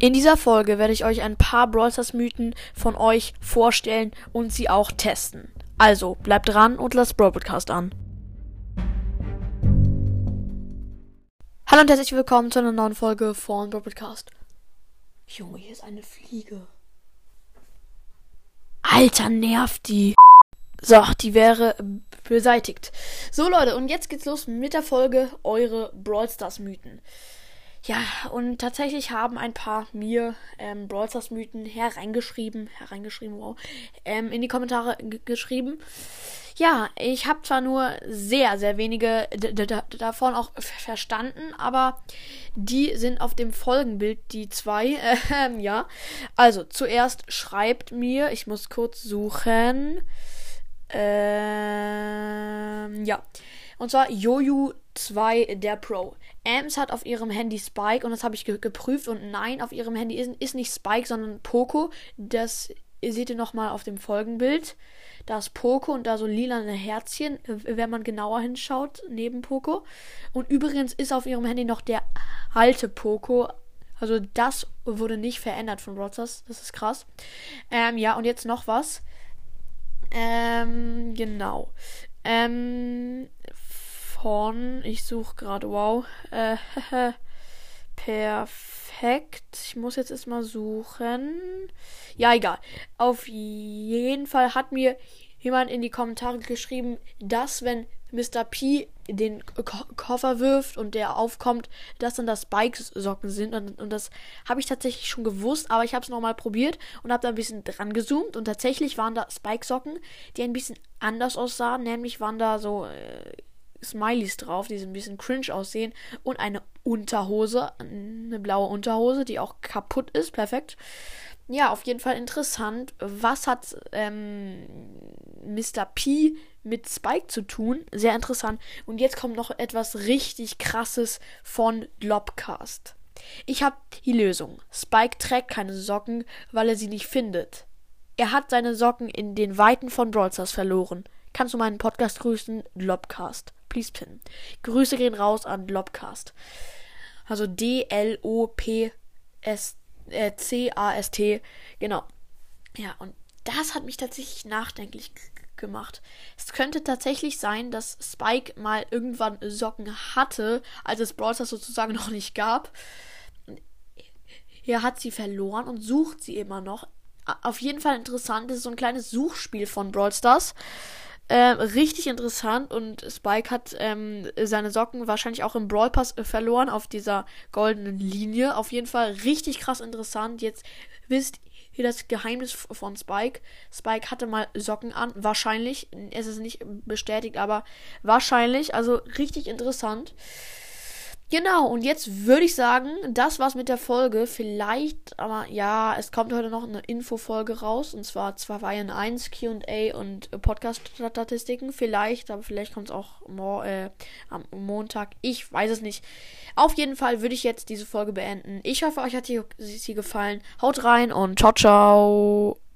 In dieser Folge werde ich euch ein paar Brawl Stars Mythen von euch vorstellen und sie auch testen. Also, bleibt dran und lasst Brawl Podcast an. Hallo und herzlich willkommen zu einer neuen Folge von Brawl Podcast. Junge, hier ist eine Fliege. Alter, nervt die. So, die wäre beseitigt. So Leute, und jetzt geht's los mit der Folge Eure Brawl Stars Mythen. Ja, und tatsächlich haben ein paar mir ähm, Brawl Stars Mythen hereingeschrieben, hereingeschrieben, wow, ähm, in die Kommentare geschrieben. Ja, ich habe zwar nur sehr, sehr wenige davon auch verstanden, aber die sind auf dem Folgenbild, die zwei. Äh, ja, also zuerst schreibt mir, ich muss kurz suchen. Ähm, ja. Und zwar Joju 2 der Pro. Ams hat auf ihrem Handy Spike und das habe ich ge geprüft und nein, auf ihrem Handy ist, ist nicht Spike, sondern Poco. Das seht ihr nochmal auf dem Folgenbild. Da ist Poco und da so lilane Herzchen, wenn man genauer hinschaut, neben Poco. Und übrigens ist auf ihrem Handy noch der alte Poco. Also das wurde nicht verändert von Brothers. Das ist krass. Ähm, ja, und jetzt noch was. Ähm, genau. Ähm, von, ich suche gerade, wow, äh, perfekt. Ich muss jetzt erstmal suchen. Ja, egal. Auf jeden Fall hat mir jemand in die Kommentare geschrieben, dass wenn Mr. P den Ko Koffer wirft und der aufkommt, dass dann das Spike-Socken sind. Und, und das habe ich tatsächlich schon gewusst, aber ich habe es nochmal probiert und habe da ein bisschen dran gezoomt. Und tatsächlich waren da Spike-Socken, die ein bisschen anders aussahen. Nämlich waren da so äh, Smileys drauf, die so ein bisschen cringe aussehen. Und eine Unterhose, eine blaue Unterhose, die auch kaputt ist. Perfekt. Ja, auf jeden Fall interessant. Was hat ähm, Mr. P mit Spike zu tun? Sehr interessant. Und jetzt kommt noch etwas richtig krasses von Globcast. Ich habe die Lösung. Spike trägt keine Socken, weil er sie nicht findet. Er hat seine Socken in den Weiten von Brawl verloren. Kannst du meinen Podcast grüßen? Globcast. Please pin. Grüße gehen raus an Globcast. Also D-L-O-P-S-C-A-S-T. Äh, genau. Ja, und das hat mich tatsächlich nachdenklich gemacht. Es könnte tatsächlich sein, dass Spike mal irgendwann Socken hatte, als es Brawl sozusagen noch nicht gab. Er hat sie verloren und sucht sie immer noch. Auf jeden Fall interessant. Das ist so ein kleines Suchspiel von Brawl Stars. Ähm, richtig interessant und Spike hat ähm, seine Socken wahrscheinlich auch im Brawl Pass äh, verloren auf dieser goldenen Linie. Auf jeden Fall richtig krass interessant. Jetzt wisst ihr das Geheimnis von Spike. Spike hatte mal Socken an, wahrscheinlich. Es ist nicht bestätigt, aber wahrscheinlich. Also richtig interessant. Genau, und jetzt würde ich sagen, das war's mit der Folge. Vielleicht, aber ja, es kommt heute noch eine Infofolge raus. Und zwar 2 in 1 QA und Podcast-Statistiken. Vielleicht, aber vielleicht kommt es auch äh, am Montag. Ich weiß es nicht. Auf jeden Fall würde ich jetzt diese Folge beenden. Ich hoffe, euch hat sie gefallen. Haut rein und ciao, ciao.